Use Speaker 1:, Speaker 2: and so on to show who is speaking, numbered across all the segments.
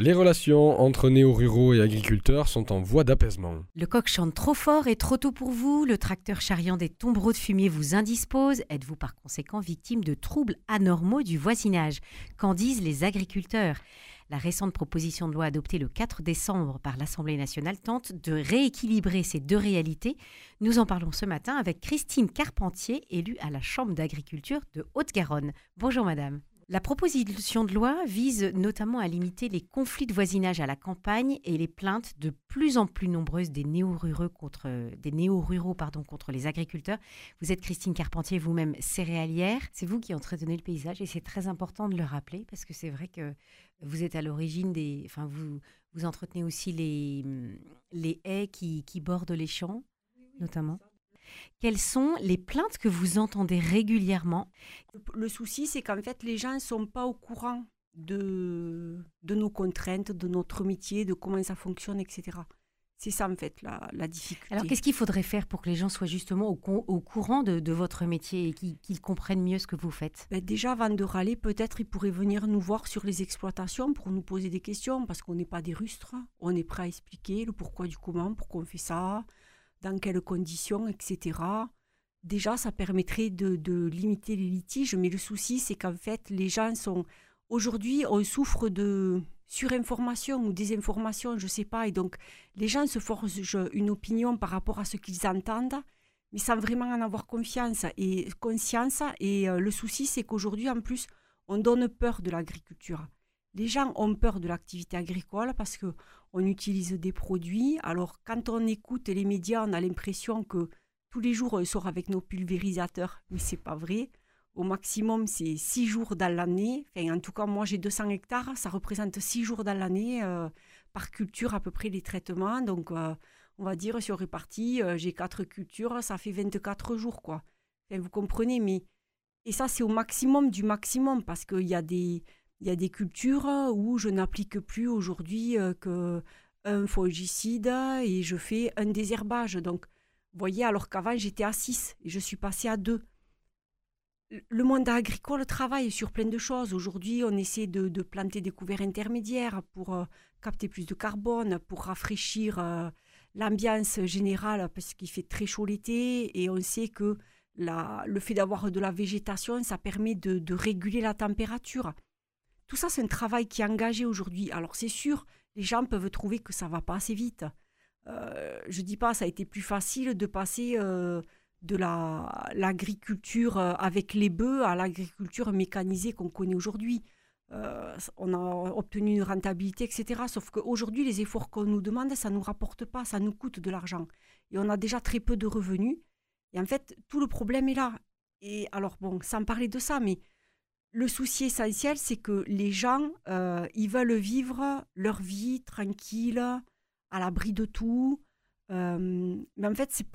Speaker 1: Les relations entre néo-ruraux et agriculteurs sont en voie d'apaisement.
Speaker 2: Le coq chante trop fort et trop tôt pour vous, le tracteur charriant des tombereaux de fumier vous indispose, êtes-vous par conséquent victime de troubles anormaux du voisinage Qu'en disent les agriculteurs? La récente proposition de loi adoptée le 4 décembre par l'Assemblée nationale tente de rééquilibrer ces deux réalités. Nous en parlons ce matin avec Christine Carpentier, élue à la Chambre d'agriculture de Haute-Garonne. Bonjour madame. La proposition de loi vise notamment à limiter les conflits de voisinage à la campagne et les plaintes de plus en plus nombreuses des néo-ruraux contre, des néo-ruraux, pardon, contre les agriculteurs. Vous êtes Christine Carpentier, vous-même céréalière. C'est vous qui entretenez le paysage et c'est très important de le rappeler parce que c'est vrai que vous êtes à l'origine des... Enfin, vous, vous entretenez aussi les, les haies qui, qui bordent les champs, notamment. Quelles sont les plaintes que vous entendez régulièrement?
Speaker 3: Le souci, c'est qu'en fait, les gens ne sont pas au courant de, de nos contraintes, de notre métier, de comment ça fonctionne, etc. C'est ça, en fait, la, la difficulté.
Speaker 2: Alors, qu'est-ce qu'il faudrait faire pour que les gens soient justement au, au courant de, de, votre métier et qu'ils comprennent mieux ce que vous faites?
Speaker 3: Ben Déjà, avant de râler, peut-être ils pourraient venir nous voir sur les exploitations pour nous poser des questions, parce qu'on n'est pas des rustres. On est prêt à expliquer le pourquoi du comment, pourquoi on fait ça, dans quelles conditions, etc. Déjà, ça permettrait de, limiter les litiges, mais le souci, c'est qu'en fait, les gens sont... Aujourd'hui, on souffre de surinformation ou désinformation, je ne sais pas, et donc les gens se forcent une opinion par rapport à ce qu'ils entendent, mais sans vraiment en avoir confiance et conscience. Et euh, le souci, c'est qu'aujourd'hui, en plus, on donne peur de l'agriculture. Les gens ont peur de l'activité agricole parce que on utilise des produits. Alors, quand on écoute les médias, on a l'impression que tous les jours, on sort avec nos pulvérisateurs, mais c'est pas vrai. Au maximum, c'est six jours dans l'année. En tout cas, moi, j'ai 200 hectares. Ça représente six jours dans l'année euh, par culture, à peu près, les traitements. Donc, euh, on va dire, sur réparti, euh, j'ai quatre cultures, ça fait 24 jours, quoi. Vous comprenez, mais... Et ça, c'est au maximum du maximum, parce qu'il y a des il y a des cultures où je n'applique plus aujourd'hui euh, qu'un fongicide et je fais un désherbage. Donc, vous voyez, alors qu'avant j'étais à 6 et je suis passée à 2. Le monde agricole travaille sur plein de choses. Aujourd'hui, on essaie de, planter des couverts intermédiaires pour euh, capter plus de carbone, pour rafraîchir euh, l'ambiance générale parce qu'il fait très chaud l'été et on sait que le fait d'avoir de la végétation, ça permet de réguler la température. Tout ça, c'est un travail qui est engagé aujourd'hui. Alors c'est sûr, les gens peuvent trouver que ça va pas assez vite. Euh, je dis pas, ça a été plus facile de passer euh, de l'agriculture euh, avec les bœufs à l'agriculture mécanisée qu'on connaît aujourd'hui. Euh, on a obtenu une rentabilité, etc. Sauf qu'aujourd'hui, les efforts qu'on nous demande, ça ne nous rapporte pas, ça nous coûte de l'argent. Et on a déjà très peu de revenus. Et en fait, tout le problème est là. Et alors, bon, sans parler de ça, mais le souci essentiel, c'est que les gens, euh, ils veulent vivre leur vie tranquille, à l'abri de tout. Euh, mais en fait, c'est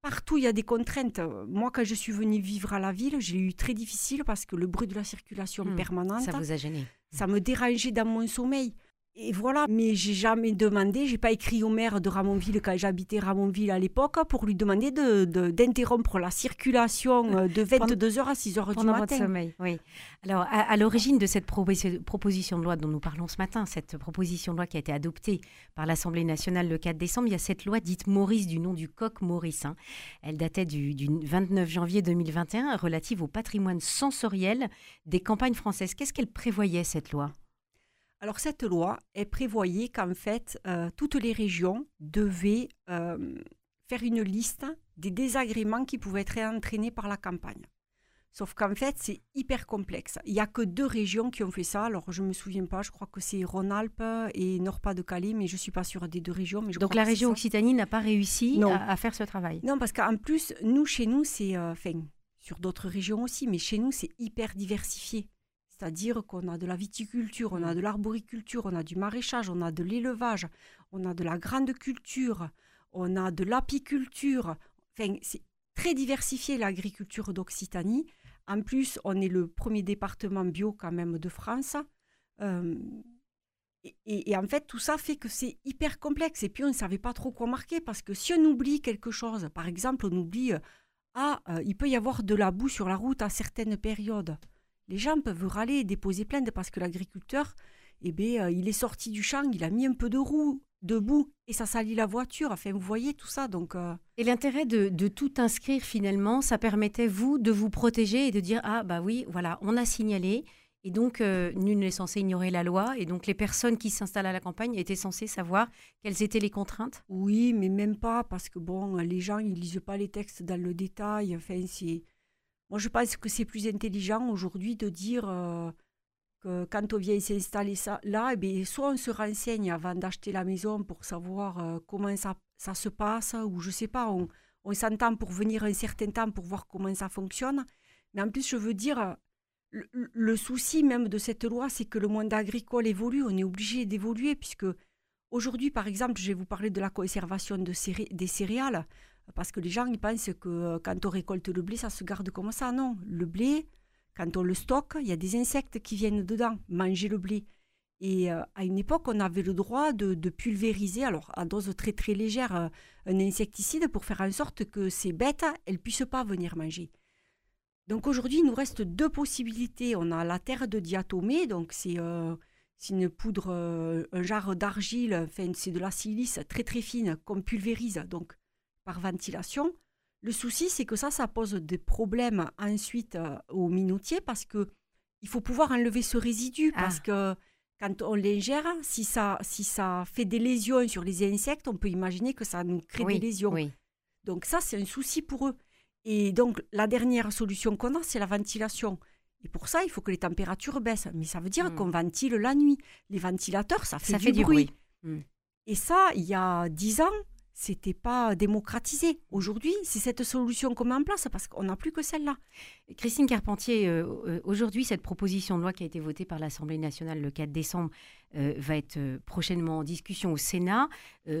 Speaker 3: partout, il y a des contraintes. Moi, quand je suis venue vivre à la ville, j'ai eu très difficile parce que le bruit de la circulation
Speaker 2: Hmm,
Speaker 3: permanente,
Speaker 2: Ça vous a gêné
Speaker 3: ça me dérangeait dans mon sommeil. Et voilà, mais j'ai jamais demandé, j'ai pas écrit au maire de Ramonville quand j'habitais Ramonville à l'époque pour lui demander d'interrompre de, la circulation euh, de 22h à 6h du
Speaker 2: pendant votre
Speaker 3: matin.
Speaker 2: sommeil. Oui. Alors, à, à l'origine de cette proposi- proposition de loi dont nous parlons ce matin, cette proposition de loi qui a été adoptée par l'Assemblée nationale le 4 décembre, il y a cette loi dite Maurice du nom du coq Maurice. hein. Elle datait du, du 29 janvier 2021, relative au patrimoine sensoriel des campagnes françaises. Qu'est-ce qu'elle prévoyait cette loi?
Speaker 3: Alors cette loi, elle prévoyait qu'en fait, euh, toutes les régions devaient euh, faire une liste des désagréments qui pouvaient être entraînés par la campagne. Sauf qu'en fait, c'est hyper complexe. Il n'y a que deux régions qui ont fait ça. Alors, je ne me souviens pas, je crois que c'est Rhône-Alpes et Nord-Pas-de-Calais, mais je ne suis pas sûre des deux régions. Mais je
Speaker 2: Donc
Speaker 3: crois
Speaker 2: la région. Occitanie n'a pas réussi à, à faire ce travail.
Speaker 3: Non, parce qu'en plus, nous, chez nous, c'est. euh, Enfin, sur d'autres régions aussi, mais chez nous, c'est hyper diversifié. C'est-à-dire qu'on a de la viticulture, on a de l'arboriculture, on a du maraîchage, on a de l'élevage, on a de la grande culture, on a de l'apiculture. Enfin, c'est très diversifié l'agriculture d'Occitanie. En plus, on est le premier département bio quand même de France. Euh, et, et- et en fait, tout ça fait que c'est hyper complexe. Et puis, on ne savait pas trop quoi marquer parce que si on oublie quelque chose, par exemple, on oublie, euh, ah, euh, il peut y avoir de la boue sur la route à certaines périodes. Les gens peuvent râler et déposer plainte parce que l'agriculteur, eh bien, il est sorti du champ, il a mis un peu de roue debout et ça salit la voiture. Enfin, vous voyez tout ça. Donc,
Speaker 2: Et l'intérêt de, de, tout inscrire finalement, ça permettait vous de vous protéger et de dire ah bah oui, voilà, on a signalé. Et donc, nul n'est censé ignorer la loi. Et donc, les personnes qui s'installent à la campagne étaient censées savoir quelles étaient les contraintes
Speaker 3: Oui, mais même pas, parce que bon, les gens, ils lisent pas les textes dans le détail. Enfin, c'est... Moi, je pense que c'est plus intelligent aujourd'hui de dire que quand on vient s'installer là, eh soit on se renseigne avant d'acheter la maison pour savoir comment ça, ça, se passe, ou je sais pas, on, on s'entend pour venir un certain temps pour voir comment ça fonctionne. Mais en plus, je veux dire, le, souci même de cette loi, c'est que le monde agricole évolue, on est obligé d'évoluer, puisque aujourd'hui, par exemple, je vais vous parler de la conservation de des céréales, parce que les gens ils pensent que euh, quand on récolte le blé, ça se garde comme ça. Non, le blé, quand on le stocke, il y a des insectes qui viennent dedans manger le blé. Et euh, à une époque, on avait le droit de, pulvériser, alors à dose très très légère, euh, un insecticide pour faire en sorte que ces bêtes, elles puissent pas venir manger. Donc aujourd'hui, il nous reste deux possibilités. On a la terre de diatomée, donc c'est une poudre, un jarre d'argile, enfin c'est de la silice très très fine qu'on pulvérise donc par ventilation. Le souci, c'est que ça, ça pose des problèmes ensuite euh, aux minotiers parce que il faut pouvoir enlever ce résidu ah. parce que quand on l'ingère, si ça, si ça fait des lésions sur les insectes, on peut imaginer que ça nous crée des lésions. Donc ça, c'est un souci pour eux. Et donc, la dernière solution qu'on a, c'est la ventilation. Et pour ça, il faut que les températures baissent. Mais ça veut dire hmm. qu'on ventile la nuit. Les ventilateurs, ça fait, du, bruit. Hmm. Et ça, il y a dix ans, c'était pas démocratisé. Aujourd'hui, c'est cette solution qu'on met en place parce qu'on n'a plus que celle-là.
Speaker 2: Christine Carpentier, euh, euh, aujourd'hui, cette proposition de loi qui a été votée par l'Assemblée nationale le 4 décembre euh, va être prochainement en discussion au Sénat.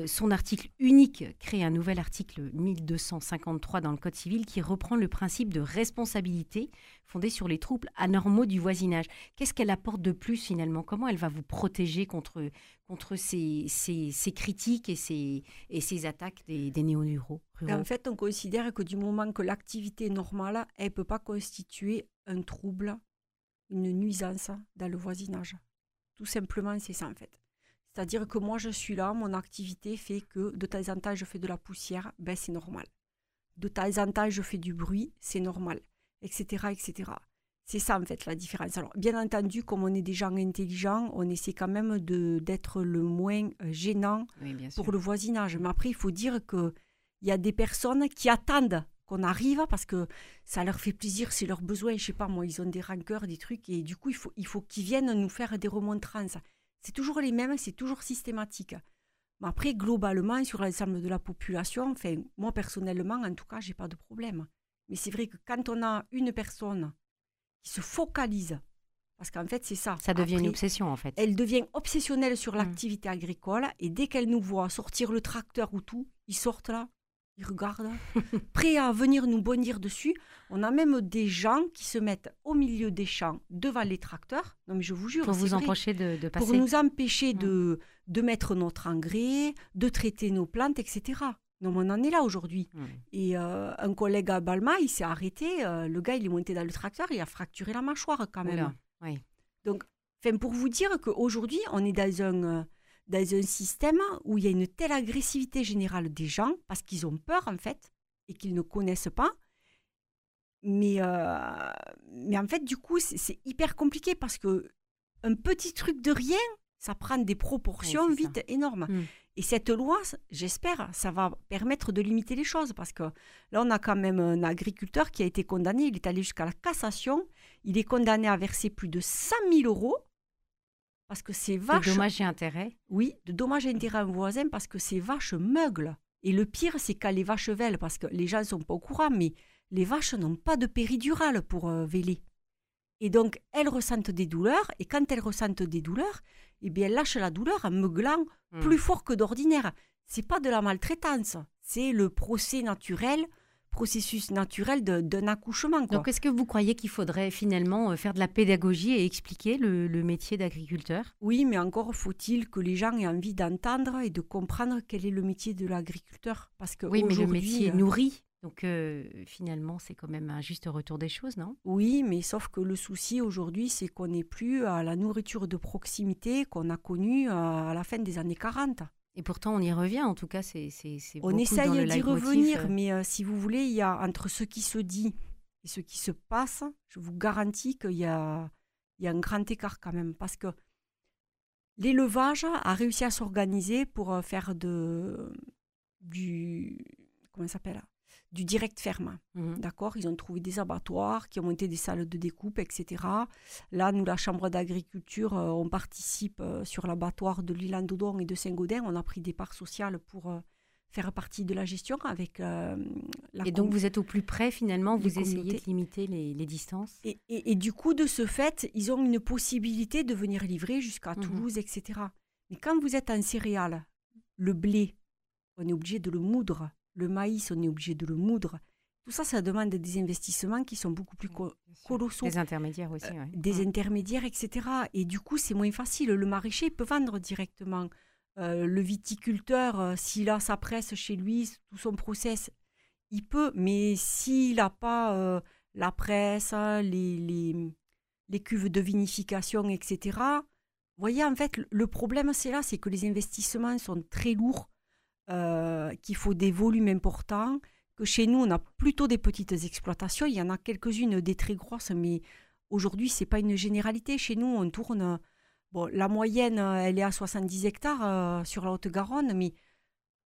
Speaker 2: son article unique crée un nouvel article 1253 dans le Code civil qui reprend le principe de responsabilité fondé sur les troubles anormaux du voisinage. Qu'est-ce qu'elle apporte de plus finalement? Comment elle va vous protéger contre, contre ces, ces, critiques et ces, et ces attaques des, des
Speaker 3: En fait, on considère que du moment que l'activité est normale, elle ne peut pas constituer un trouble, une nuisance dans le voisinage. Tout simplement, c'est ça en fait. C'est-à-dire que moi, je suis là, mon activité fait que de temps en temps, je fais de la poussière, ben c'est normal. De temps en temps, je fais du bruit, c'est normal, etc., etc. C'est ça en fait la différence. Alors bien entendu, comme on est des gens intelligents, on essaie quand même d'être le moins euh, gênant pour le voisinage. Mais après, il faut dire qu'il y a des personnes qui attendent qu'on arrive parce que ça leur fait plaisir, c'est leur besoin. Je sais pas, moi, ils ont des rancœurs, des trucs, et du coup, il faut, il faut qu'ils viennent nous faire des remontrances. C'est toujours les mêmes, c'est toujours systématique. Mais après, globalement, sur l'ensemble de la population, enfin, moi personnellement, en tout cas, j'ai pas de problème. Mais c'est vrai que quand on a une personne qui se focalise. Parce qu'en fait, c'est ça.
Speaker 2: Ça devient une obsession, en fait.
Speaker 3: Elle devient obsessionnelle sur mmh. l'activité agricole. Et dès qu'elle nous voit sortir le tracteur ou tout, ils sortent là, ils regardent, prêts à venir nous bondir dessus. On a même des gens qui se mettent au milieu des champs, devant les tracteurs. Non, mais je vous jure.
Speaker 2: Pour vous empêcher de, de, passer.
Speaker 3: Pour nous empêcher mmh. de, de mettre notre engrais, de traiter nos plantes, etc. Non, on en est là aujourd'hui. Mmh. Et euh, un collègue à Balma, il s'est arrêté. Euh, le gars, il est monté dans le tracteur, il a fracturé la mâchoire quand même. Oui. Donc, pour vous dire qu'aujourd'hui, on est dans un, euh, dans un système où il y a une telle agressivité générale des gens, parce qu'ils ont peur en fait, et qu'ils ne connaissent pas. Mais, mais en fait, du coup, c'est hyper compliqué parce que un petit truc de rien, ça prend des proportions vite énormes. Mmh. Et cette loi, j'espère, ça va permettre de limiter les choses parce que là, on a quand même un agriculteur qui a été condamné, il est allé jusqu'à la cassation, il est condamné à verser plus de 100 000 euros parce que ces vaches...
Speaker 2: De dommages et intérêts
Speaker 3: Oui, de dommages et intérêts à un voisin parce que ces vaches meuglent. Et le pire, c'est quand les vaches vèlent, parce que les gens ne sont pas au courant, mais les vaches n'ont pas de péridurale pour euh, véler. Et donc, elles ressentent des douleurs, et quand elles ressentent des douleurs, eh bien, elle lâche la douleur en meuglant hmm. plus fort que d'ordinaire. C'est pas de la maltraitance, c'est le procès naturel, processus naturel d'un accouchement.
Speaker 2: Donc, est-ce que vous croyez qu'il faudrait finalement euh, faire de la pédagogie et expliquer le, métier d'agriculteur?
Speaker 3: Oui, mais encore faut-il que les gens aient envie d'entendre et de comprendre quel est le métier de l'agriculteur.
Speaker 2: Parce que oui, mais le métier euh, nourrit Donc euh, finalement, c'est quand même un juste retour des choses, non?
Speaker 3: Oui, mais sauf que le souci aujourd'hui, c'est qu'on n'est plus à la nourriture de proximité qu'on a connue à la fin des années 40.
Speaker 2: Et pourtant, on y revient, en tout cas, c'est
Speaker 3: On essaye d'y revenir, mais euh, si vous voulez, il y a entre ce qui se dit et ce qui se passe, je vous garantis qu'il y a, il y a un grand écart quand même, parce que l'élevage a réussi à s'organiser pour euh, faire de, du... Comment ça s'appelle du direct ferme. Mhm. D'accord? Ils ont trouvé des abattoirs qui ont monté des salles de découpe, etc. Là, nous, la Chambre d'agriculture, euh, on participe euh, sur l'abattoir de l'île Andodon et de Saint-Gaudin. On a pris des parts sociales pour euh, faire partie de la gestion avec la
Speaker 2: Et donc, vous êtes au plus près, finalement, vous essayez de limiter les, distances?
Speaker 3: Et, et, du coup, de ce fait, ils ont une possibilité de venir livrer jusqu'à mhm. Toulouse, etc. Mais quand vous êtes en céréales, le blé, on est obligé de le moudre le maïs, on est obligé de le moudre. Tout ça, ça demande des investissements qui sont beaucoup plus colossaux.
Speaker 2: Des intermédiaires aussi,
Speaker 3: euh, Des intermédiaires, etc. Et du coup, c'est moins facile. Le maraîcher peut vendre directement. Euh, le viticulteur, euh, s'il a sa presse chez lui, tout son process, il peut. Mais s'il n'a pas la presse, les, les, les, cuves de vinification, etc., vous voyez, en fait, le problème, c'est là, c'est que les investissements sont très lourds euh, qu'il faut des volumes importants, que chez nous, on a plutôt des petites exploitations. Il y en a quelques-unes des très grosses, mais aujourd'hui, ce n'est pas une généralité. Chez nous, on tourne. Bon, la moyenne, elle est à 70 hectares euh, sur la Haute-Garonne, mais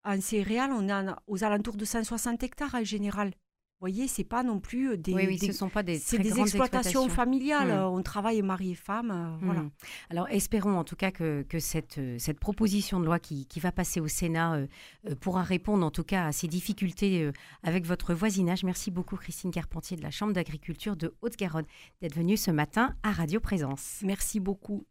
Speaker 3: en céréales, on est aux alentours de 160 hectares en général voyez, c'est pas non plus des.
Speaker 2: Oui, oui ce sont pas des.
Speaker 3: C'est des exploitations, familiales. Mmh. On travaille mari et femme. Euh, voilà. Mmh.
Speaker 2: Alors, espérons en tout cas que, que cette, euh, cette proposition de loi qui, qui va passer au Sénat euh, pourra répondre en tout cas à ces difficultés avec votre voisinage. Merci beaucoup, Christine Carpentier de la Chambre d'agriculture de Haute-Garonne, d'être venue ce matin à Radio Présence.
Speaker 3: Merci beaucoup.